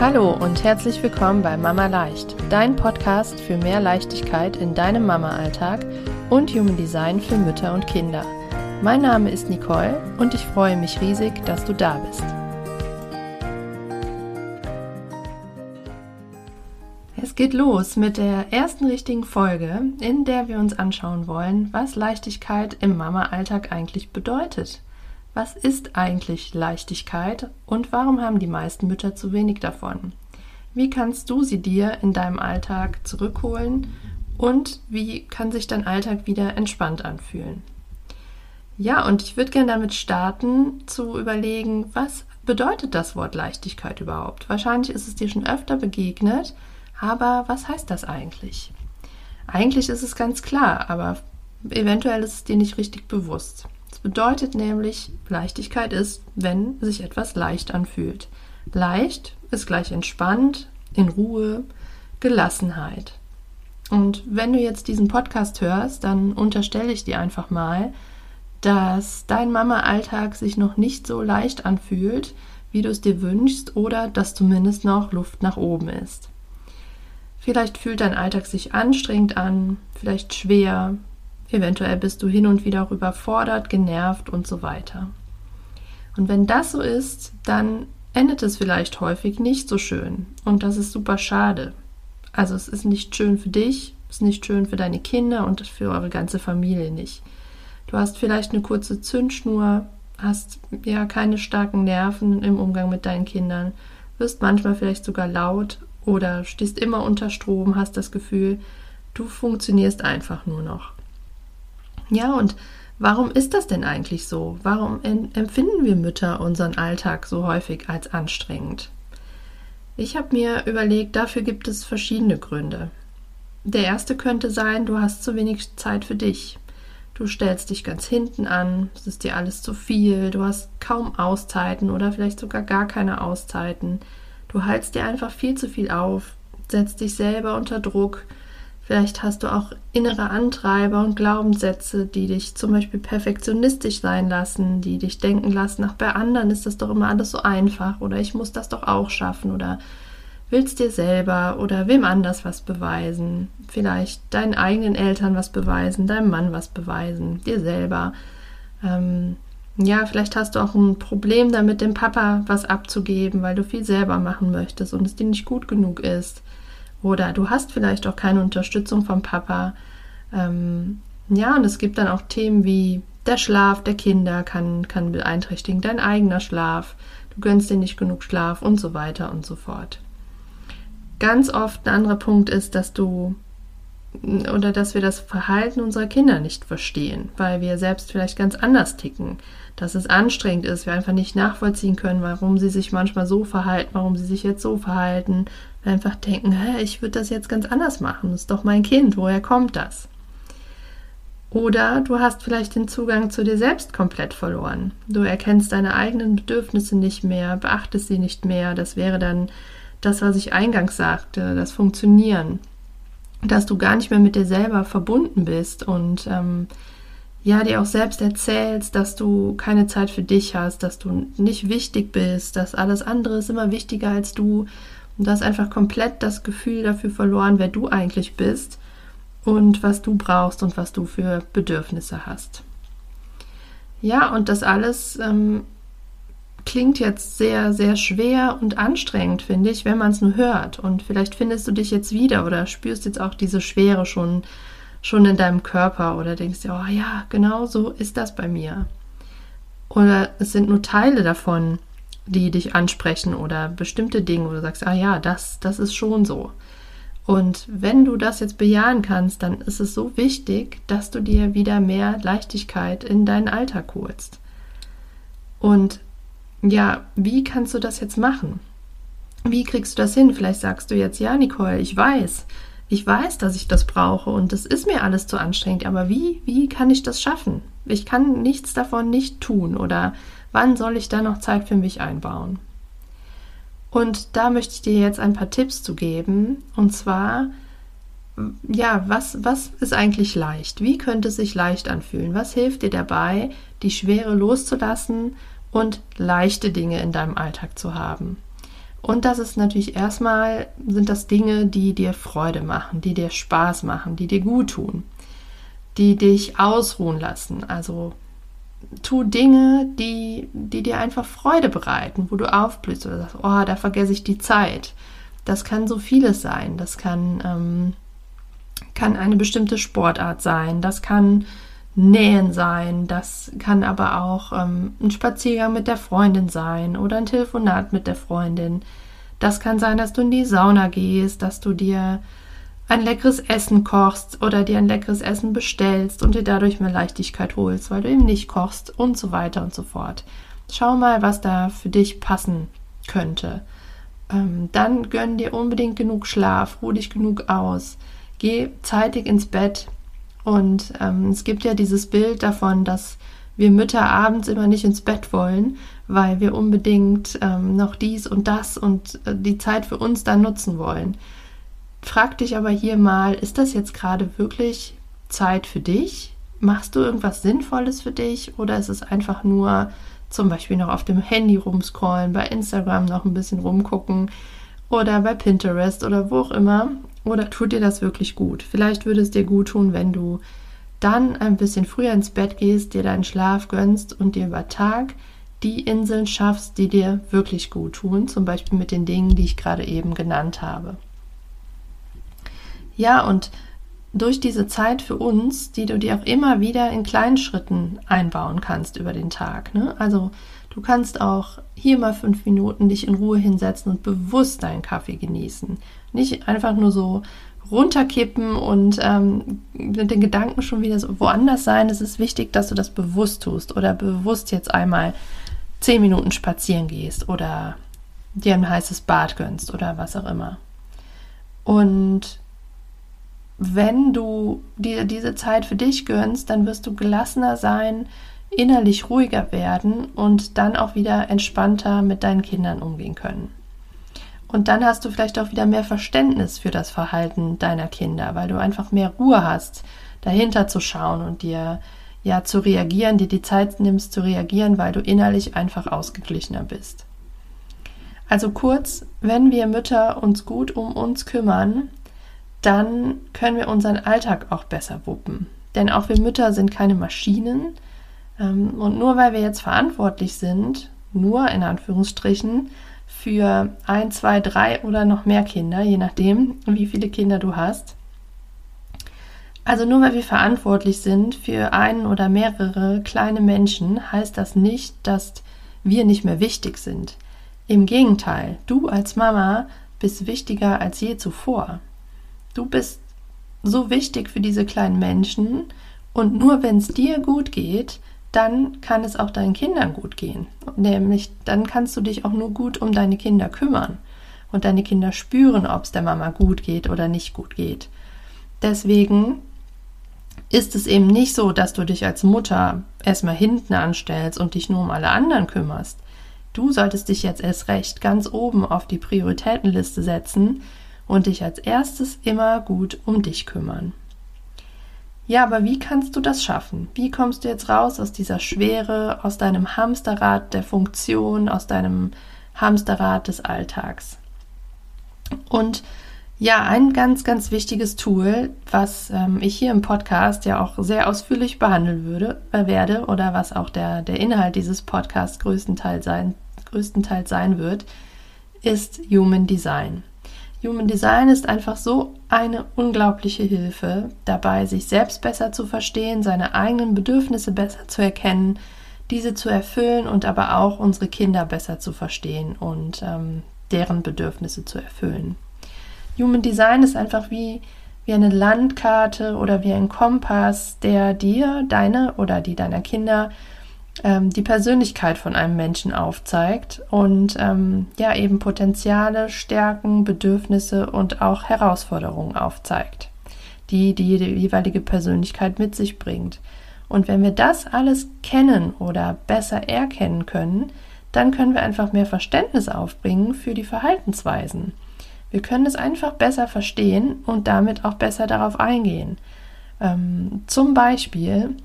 Hallo und herzlich willkommen bei Mama Leicht, dein Podcast für mehr Leichtigkeit in deinem Mama-Alltag und Human Design für Mütter und Kinder. Mein Name ist Nicole und ich freue mich riesig, dass du da bist. Es geht los mit der ersten richtigen Folge, in der wir uns anschauen wollen, was Leichtigkeit im Mama-Alltag eigentlich bedeutet. Was ist eigentlich Leichtigkeit und warum haben die meisten Mütter zu wenig davon? Wie kannst du sie dir in deinem Alltag zurückholen und wie kann sich dein Alltag wieder entspannt anfühlen? Ja, und ich würde gerne damit starten, zu überlegen, was bedeutet das Wort Leichtigkeit überhaupt? Wahrscheinlich ist es dir schon öfter begegnet, aber was heißt das eigentlich? Eigentlich ist es ganz klar, aber eventuell ist es dir nicht richtig bewusst bedeutet nämlich, Leichtigkeit ist, wenn sich etwas leicht anfühlt. Leicht ist gleich entspannt, in Ruhe, Gelassenheit. Und wenn du jetzt diesen Podcast hörst, dann unterstelle ich dir einfach mal, dass dein Mama-Alltag sich noch nicht so leicht anfühlt, wie du es dir wünschst, oder dass zumindest noch Luft nach oben ist. Vielleicht fühlt dein Alltag sich anstrengend an, vielleicht schwer, Eventuell bist du hin und wieder überfordert, genervt und so weiter. Und wenn das so ist, dann endet es vielleicht häufig nicht so schön. Und das ist super schade. Also es ist nicht schön für dich, es ist nicht schön für deine Kinder und für eure ganze Familie nicht. Du hast vielleicht eine kurze Zündschnur, hast ja keine starken Nerven im Umgang mit deinen Kindern, wirst manchmal vielleicht sogar laut oder stehst immer unter Strom, hast das Gefühl, du funktionierst einfach nur noch. Ja, und warum ist das denn eigentlich so? Warum empfinden wir Mütter unseren Alltag so häufig als anstrengend? Ich habe mir überlegt, dafür gibt es verschiedene Gründe. Der erste könnte sein, du hast zu wenig Zeit für dich. Du stellst dich ganz hinten an, es ist dir alles zu viel, du hast kaum Auszeiten oder vielleicht sogar gar keine Auszeiten. Du haltst dir einfach viel zu viel auf, setzt dich selber unter Druck, Vielleicht hast du auch innere Antreiber und Glaubenssätze, die dich zum Beispiel perfektionistisch sein lassen, die dich denken lassen, ach, bei anderen ist das doch immer alles so einfach oder ich muss das doch auch schaffen oder willst dir selber oder wem anders was beweisen. Vielleicht deinen eigenen Eltern was beweisen, deinem Mann was beweisen, dir selber. Ähm, ja, vielleicht hast du auch ein Problem damit, dem Papa was abzugeben, weil du viel selber machen möchtest und es dir nicht gut genug ist. Oder du hast vielleicht auch keine Unterstützung vom Papa. Ähm, ja, und es gibt dann auch Themen wie der Schlaf der Kinder kann, kann beeinträchtigen, dein eigener Schlaf, du gönnst dir nicht genug Schlaf und so weiter und so fort. Ganz oft ein anderer Punkt ist, dass du oder dass wir das Verhalten unserer Kinder nicht verstehen, weil wir selbst vielleicht ganz anders ticken, dass es anstrengend ist, wir einfach nicht nachvollziehen können, warum sie sich manchmal so verhalten, warum sie sich jetzt so verhalten, wir einfach denken, hä, ich würde das jetzt ganz anders machen, das ist doch mein Kind, woher kommt das? Oder du hast vielleicht den Zugang zu dir selbst komplett verloren. Du erkennst deine eigenen Bedürfnisse nicht mehr, beachtest sie nicht mehr. Das wäre dann das, was ich eingangs sagte, das Funktionieren dass du gar nicht mehr mit dir selber verbunden bist und ähm, ja, dir auch selbst erzählst, dass du keine Zeit für dich hast, dass du nicht wichtig bist, dass alles andere ist immer wichtiger als du und du hast einfach komplett das Gefühl dafür verloren, wer du eigentlich bist und was du brauchst und was du für Bedürfnisse hast. Ja, und das alles ähm, klingt jetzt sehr, sehr schwer und anstrengend, finde ich, wenn man es nur hört. Und vielleicht findest du dich jetzt wieder oder spürst jetzt auch diese Schwere schon, schon in deinem Körper oder denkst dir, oh ja, genau so ist das bei mir. Oder es sind nur Teile davon, die dich ansprechen oder bestimmte Dinge, wo du sagst, ah ja, das, das ist schon so. Und wenn du das jetzt bejahen kannst, dann ist es so wichtig, dass du dir wieder mehr Leichtigkeit in deinen Alltag holst. Und ja, wie kannst du das jetzt machen? Wie kriegst du das hin? Vielleicht sagst du jetzt, ja, Nicole, ich weiß, ich weiß, dass ich das brauche und das ist mir alles zu anstrengend, aber wie, wie kann ich das schaffen? Ich kann nichts davon nicht tun oder wann soll ich da noch Zeit für mich einbauen? Und da möchte ich dir jetzt ein paar Tipps zu geben und zwar, ja, was, was ist eigentlich leicht? Wie könnte es sich leicht anfühlen? Was hilft dir dabei, die Schwere loszulassen und leichte Dinge in deinem Alltag zu haben. Und das ist natürlich erstmal, sind das Dinge, die dir Freude machen, die dir Spaß machen, die dir gut tun, die dich ausruhen lassen. Also tu Dinge, die, die dir einfach Freude bereiten, wo du aufblühst oder sagst, oh, da vergesse ich die Zeit. Das kann so vieles sein. Das kann, ähm, kann eine bestimmte Sportart sein. Das kann Nähen sein, das kann aber auch ähm, ein Spaziergang mit der Freundin sein oder ein Telefonat mit der Freundin. Das kann sein, dass du in die Sauna gehst, dass du dir ein leckeres Essen kochst oder dir ein leckeres Essen bestellst und dir dadurch mehr Leichtigkeit holst, weil du eben nicht kochst und so weiter und so fort. Schau mal, was da für dich passen könnte. Ähm, dann gönn dir unbedingt genug Schlaf, ruh dich genug aus, geh zeitig ins Bett, und ähm, es gibt ja dieses Bild davon, dass wir Mütter abends immer nicht ins Bett wollen, weil wir unbedingt ähm, noch dies und das und äh, die Zeit für uns dann nutzen wollen. Frag dich aber hier mal, ist das jetzt gerade wirklich Zeit für dich? Machst du irgendwas Sinnvolles für dich oder ist es einfach nur zum Beispiel noch auf dem Handy rumscrollen, bei Instagram noch ein bisschen rumgucken oder bei Pinterest oder wo auch immer oder tut dir das wirklich gut? Vielleicht würde es dir gut tun, wenn du dann ein bisschen früher ins Bett gehst, dir deinen Schlaf gönnst und dir über Tag die Inseln schaffst, die dir wirklich gut tun, zum Beispiel mit den Dingen, die ich gerade eben genannt habe. Ja, und durch diese Zeit für uns, die du dir auch immer wieder in kleinen Schritten einbauen kannst über den Tag. Ne? Also du kannst auch hier mal fünf Minuten dich in Ruhe hinsetzen und bewusst deinen Kaffee genießen. Nicht einfach nur so runterkippen und ähm, mit den Gedanken schon wieder so woanders sein. Es ist wichtig, dass du das bewusst tust oder bewusst jetzt einmal zehn Minuten spazieren gehst oder dir ein heißes Bad gönnst oder was auch immer. Und wenn du dir diese Zeit für dich gönnst, dann wirst du gelassener sein, innerlich ruhiger werden und dann auch wieder entspannter mit deinen Kindern umgehen können. Und dann hast du vielleicht auch wieder mehr Verständnis für das Verhalten deiner Kinder, weil du einfach mehr Ruhe hast, dahinter zu schauen und dir ja zu reagieren, dir die Zeit nimmst zu reagieren, weil du innerlich einfach ausgeglichener bist. Also kurz, wenn wir Mütter uns gut um uns kümmern, dann können wir unseren Alltag auch besser wuppen. Denn auch wir Mütter sind keine Maschinen. Ähm, und nur weil wir jetzt verantwortlich sind, nur in Anführungsstrichen, für ein, zwei, drei oder noch mehr Kinder, je nachdem, wie viele Kinder du hast. Also nur weil wir verantwortlich sind für einen oder mehrere kleine Menschen, heißt das nicht, dass wir nicht mehr wichtig sind. Im Gegenteil, du als Mama bist wichtiger als je zuvor. Du bist so wichtig für diese kleinen Menschen und nur wenn es dir gut geht, dann kann es auch deinen Kindern gut gehen. Nämlich dann kannst du dich auch nur gut um deine Kinder kümmern und deine Kinder spüren, ob es der Mama gut geht oder nicht gut geht. Deswegen ist es eben nicht so, dass du dich als Mutter erstmal hinten anstellst und dich nur um alle anderen kümmerst. Du solltest dich jetzt erst recht ganz oben auf die Prioritätenliste setzen und dich als erstes immer gut um dich kümmern. Ja, aber wie kannst du das schaffen? Wie kommst du jetzt raus aus dieser Schwere, aus deinem Hamsterrad der Funktion, aus deinem Hamsterrad des Alltags? Und ja, ein ganz, ganz wichtiges Tool, was ähm, ich hier im Podcast ja auch sehr ausführlich behandeln würde, äh, werde oder was auch der, der Inhalt dieses Podcasts größtenteils sein, größtenteils sein wird, ist Human Design. Human Design ist einfach so eine unglaubliche Hilfe dabei, sich selbst besser zu verstehen, seine eigenen Bedürfnisse besser zu erkennen, diese zu erfüllen und aber auch unsere Kinder besser zu verstehen und ähm, deren Bedürfnisse zu erfüllen. Human Design ist einfach wie, wie eine Landkarte oder wie ein Kompass, der dir, deine oder die deiner Kinder ähm, die Persönlichkeit von einem Menschen aufzeigt und ähm, ja eben Potenziale, Stärken, Bedürfnisse und auch Herausforderungen aufzeigt, die die jeweilige Persönlichkeit mit sich bringt. Und wenn wir das alles kennen oder besser erkennen können, dann können wir einfach mehr Verständnis aufbringen für die Verhaltensweisen. Wir können es einfach besser verstehen und damit auch besser darauf eingehen. Ähm, zum Beispiel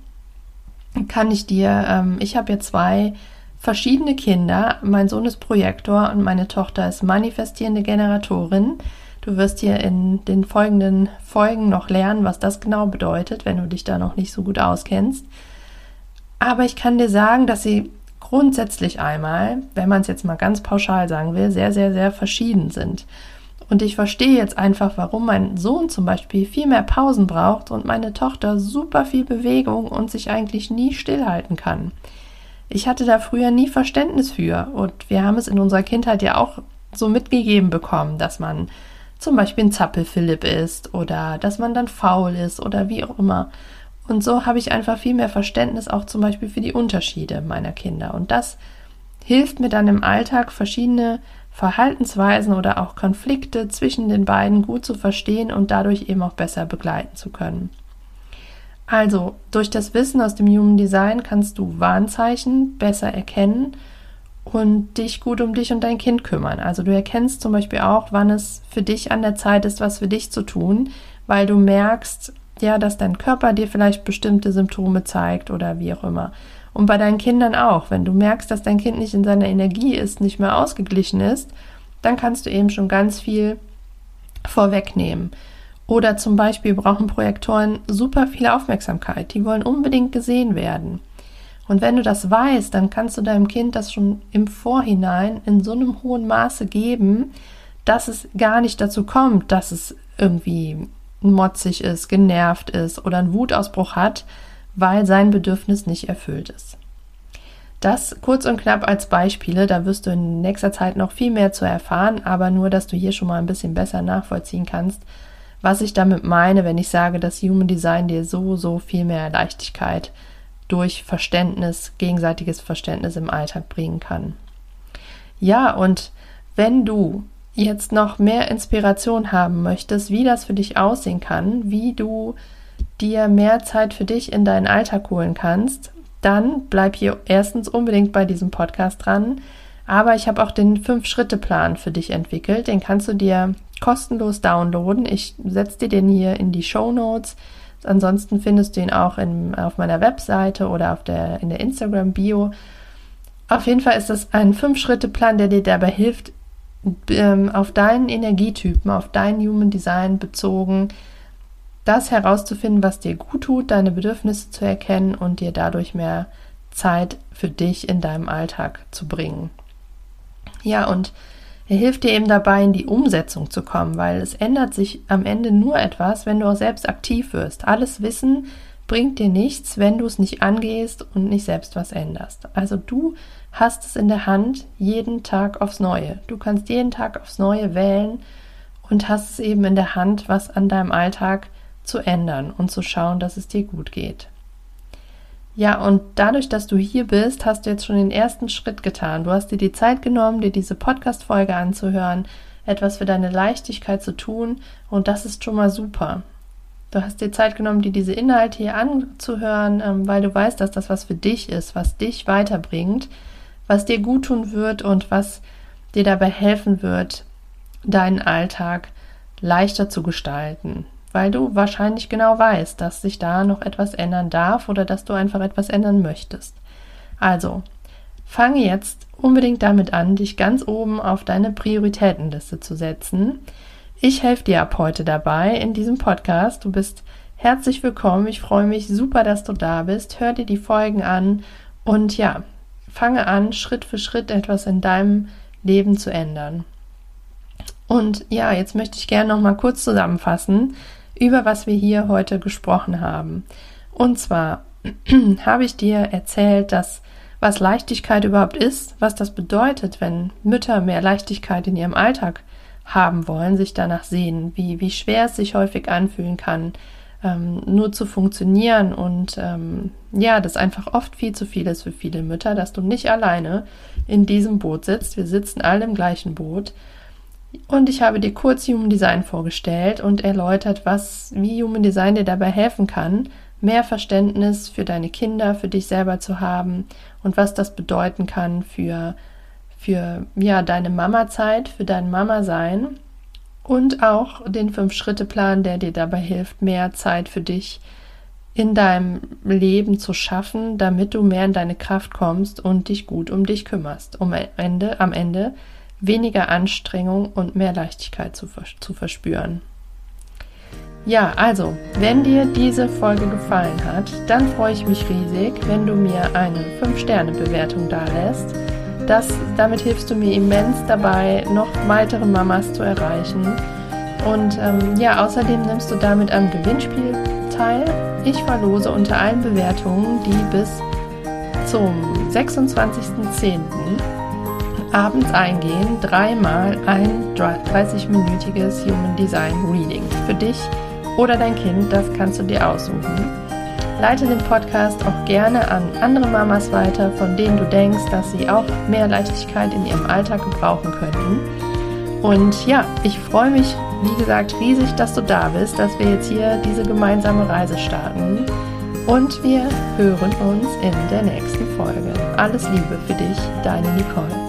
kann ich dir, ähm, ich habe ja zwei verschiedene Kinder. Mein Sohn ist Projektor und meine Tochter ist manifestierende Generatorin. Du wirst hier in den folgenden Folgen noch lernen, was das genau bedeutet, wenn du dich da noch nicht so gut auskennst. Aber ich kann dir sagen, dass sie grundsätzlich einmal, wenn man es jetzt mal ganz pauschal sagen will, sehr, sehr, sehr verschieden sind. Und ich verstehe jetzt einfach, warum mein Sohn zum Beispiel viel mehr Pausen braucht und meine Tochter super viel Bewegung und sich eigentlich nie stillhalten kann. Ich hatte da früher nie Verständnis für und wir haben es in unserer Kindheit ja auch so mitgegeben bekommen, dass man zum Beispiel ein Zappelphilipp ist oder dass man dann faul ist oder wie auch immer. Und so habe ich einfach viel mehr Verständnis auch zum Beispiel für die Unterschiede meiner Kinder. Und das hilft mir dann im Alltag, verschiedene Verhaltensweisen oder auch Konflikte zwischen den beiden gut zu verstehen und dadurch eben auch besser begleiten zu können. Also, durch das Wissen aus dem Human Design kannst du Warnzeichen besser erkennen und dich gut um dich und dein Kind kümmern. Also du erkennst zum Beispiel auch, wann es für dich an der Zeit ist, was für dich zu tun, weil du merkst, ja, dass dein Körper dir vielleicht bestimmte Symptome zeigt oder wie auch immer. Und bei deinen Kindern auch. Wenn du merkst, dass dein Kind nicht in seiner Energie ist, nicht mehr ausgeglichen ist, dann kannst du eben schon ganz viel vorwegnehmen. Oder zum Beispiel brauchen Projektoren super viel Aufmerksamkeit. Die wollen unbedingt gesehen werden. Und wenn du das weißt, dann kannst du deinem Kind das schon im Vorhinein in so einem hohen Maße geben, dass es gar nicht dazu kommt, dass es irgendwie motzig ist, genervt ist oder einen Wutausbruch hat, weil sein Bedürfnis nicht erfüllt ist. Das kurz und knapp als Beispiele, da wirst du in nächster Zeit noch viel mehr zu erfahren, aber nur, dass du hier schon mal ein bisschen besser nachvollziehen kannst, was ich damit meine, wenn ich sage, dass Human Design dir so, so viel mehr Leichtigkeit durch Verständnis, gegenseitiges Verständnis im Alltag bringen kann. Ja, und wenn du jetzt noch mehr Inspiration haben möchtest, wie das für dich aussehen kann, wie du dir mehr Zeit für dich in deinen Alltag holen kannst, dann bleib hier erstens unbedingt bei diesem Podcast dran. Aber ich habe auch den Fünf-Schritte-Plan für dich entwickelt. Den kannst du dir kostenlos downloaden. Ich setze dir den hier in die Show Notes. Ansonsten findest du ihn auch in, auf meiner Webseite oder auf der, in der Instagram-Bio. Auf jeden Fall ist das ein Fünf-Schritte-Plan, der dir dabei hilft, ähm, auf deinen Energietypen, auf dein Human Design bezogen, das herauszufinden, was dir gut tut, deine Bedürfnisse zu erkennen und dir dadurch mehr Zeit für dich in deinem Alltag zu bringen. Ja, und er hilft dir eben dabei, in die Umsetzung zu kommen, weil es ändert sich am Ende nur etwas, wenn du auch selbst aktiv wirst. Alles Wissen bringt dir nichts, wenn du es nicht angehst und nicht selbst was änderst. Also du hast es in der Hand jeden Tag aufs Neue. Du kannst jeden Tag aufs Neue wählen und hast es eben in der Hand, was an deinem Alltag zu ändern und zu schauen, dass es dir gut geht. Ja, und dadurch, dass du hier bist, hast du jetzt schon den ersten Schritt getan. Du hast dir die Zeit genommen, dir diese Podcast-Folge anzuhören, etwas für deine Leichtigkeit zu tun und das ist schon mal super. Du hast dir Zeit genommen, dir diese Inhalte hier anzuhören, ähm, weil du weißt, dass das was für dich ist, was dich weiterbringt, was dir gut tun wird und was dir dabei helfen wird, deinen Alltag leichter zu gestalten, weil du wahrscheinlich genau weißt, dass sich da noch etwas ändern darf oder dass du einfach etwas ändern möchtest. Also, fange jetzt unbedingt damit an, dich ganz oben auf deine Prioritätenliste zu setzen. Ich helfe dir ab heute dabei in diesem Podcast. Du bist herzlich willkommen. Ich freue mich super, dass du da bist. Hör dir die Folgen an und ja, fange an, Schritt für Schritt etwas in deinem Leben zu ändern. Und ja, jetzt möchte ich gerne noch mal kurz zusammenfassen, über was wir hier heute gesprochen haben. Und zwar habe ich dir erzählt, dass was Leichtigkeit überhaupt ist, was das bedeutet, wenn Mütter mehr Leichtigkeit in ihrem Alltag haben wollen, sich danach sehen, wie, wie schwer es sich häufig anfühlen kann, ähm, nur zu funktionieren und ähm, ja, das einfach oft viel zu viel ist für viele Mütter, dass du nicht alleine in diesem Boot sitzt. Wir sitzen alle im gleichen Boot und ich habe dir kurz Human Design vorgestellt und erläutert, was, wie Human Design dir dabei helfen kann, mehr Verständnis für deine Kinder, für dich selber zu haben und was das bedeuten kann für, für ja, deine Mama-Zeit, für dein Mama-Sein und auch den Fünf-Schritte-Plan, der dir dabei hilft, mehr Zeit für dich in deinem Leben zu schaffen, damit du mehr in deine Kraft kommst und dich gut um dich kümmerst, um Ende, am Ende weniger Anstrengung und mehr Leichtigkeit zu, zu verspüren. Ja, also, wenn dir diese Folge gefallen hat, dann freue ich mich riesig, wenn du mir eine 5-Sterne-Bewertung da lässt. Das, damit hilfst du mir immens dabei, noch weitere Mamas zu erreichen. Und ähm, ja, außerdem nimmst du damit am Gewinnspiel teil. Ich verlose unter allen Bewertungen, die bis zum 26.10. abends eingehen, dreimal ein 30-minütiges Human Design Reading für dich oder dein Kind, das kannst du dir aussuchen. Leite den Podcast auch gerne an andere Mamas weiter, von denen du denkst, dass sie auch mehr Leichtigkeit in ihrem Alltag gebrauchen könnten. Und ja, ich freue mich, wie gesagt, riesig, dass du da bist, dass wir jetzt hier diese gemeinsame Reise starten. Und wir hören uns in der nächsten Folge. Alles Liebe für dich, deine Nicole.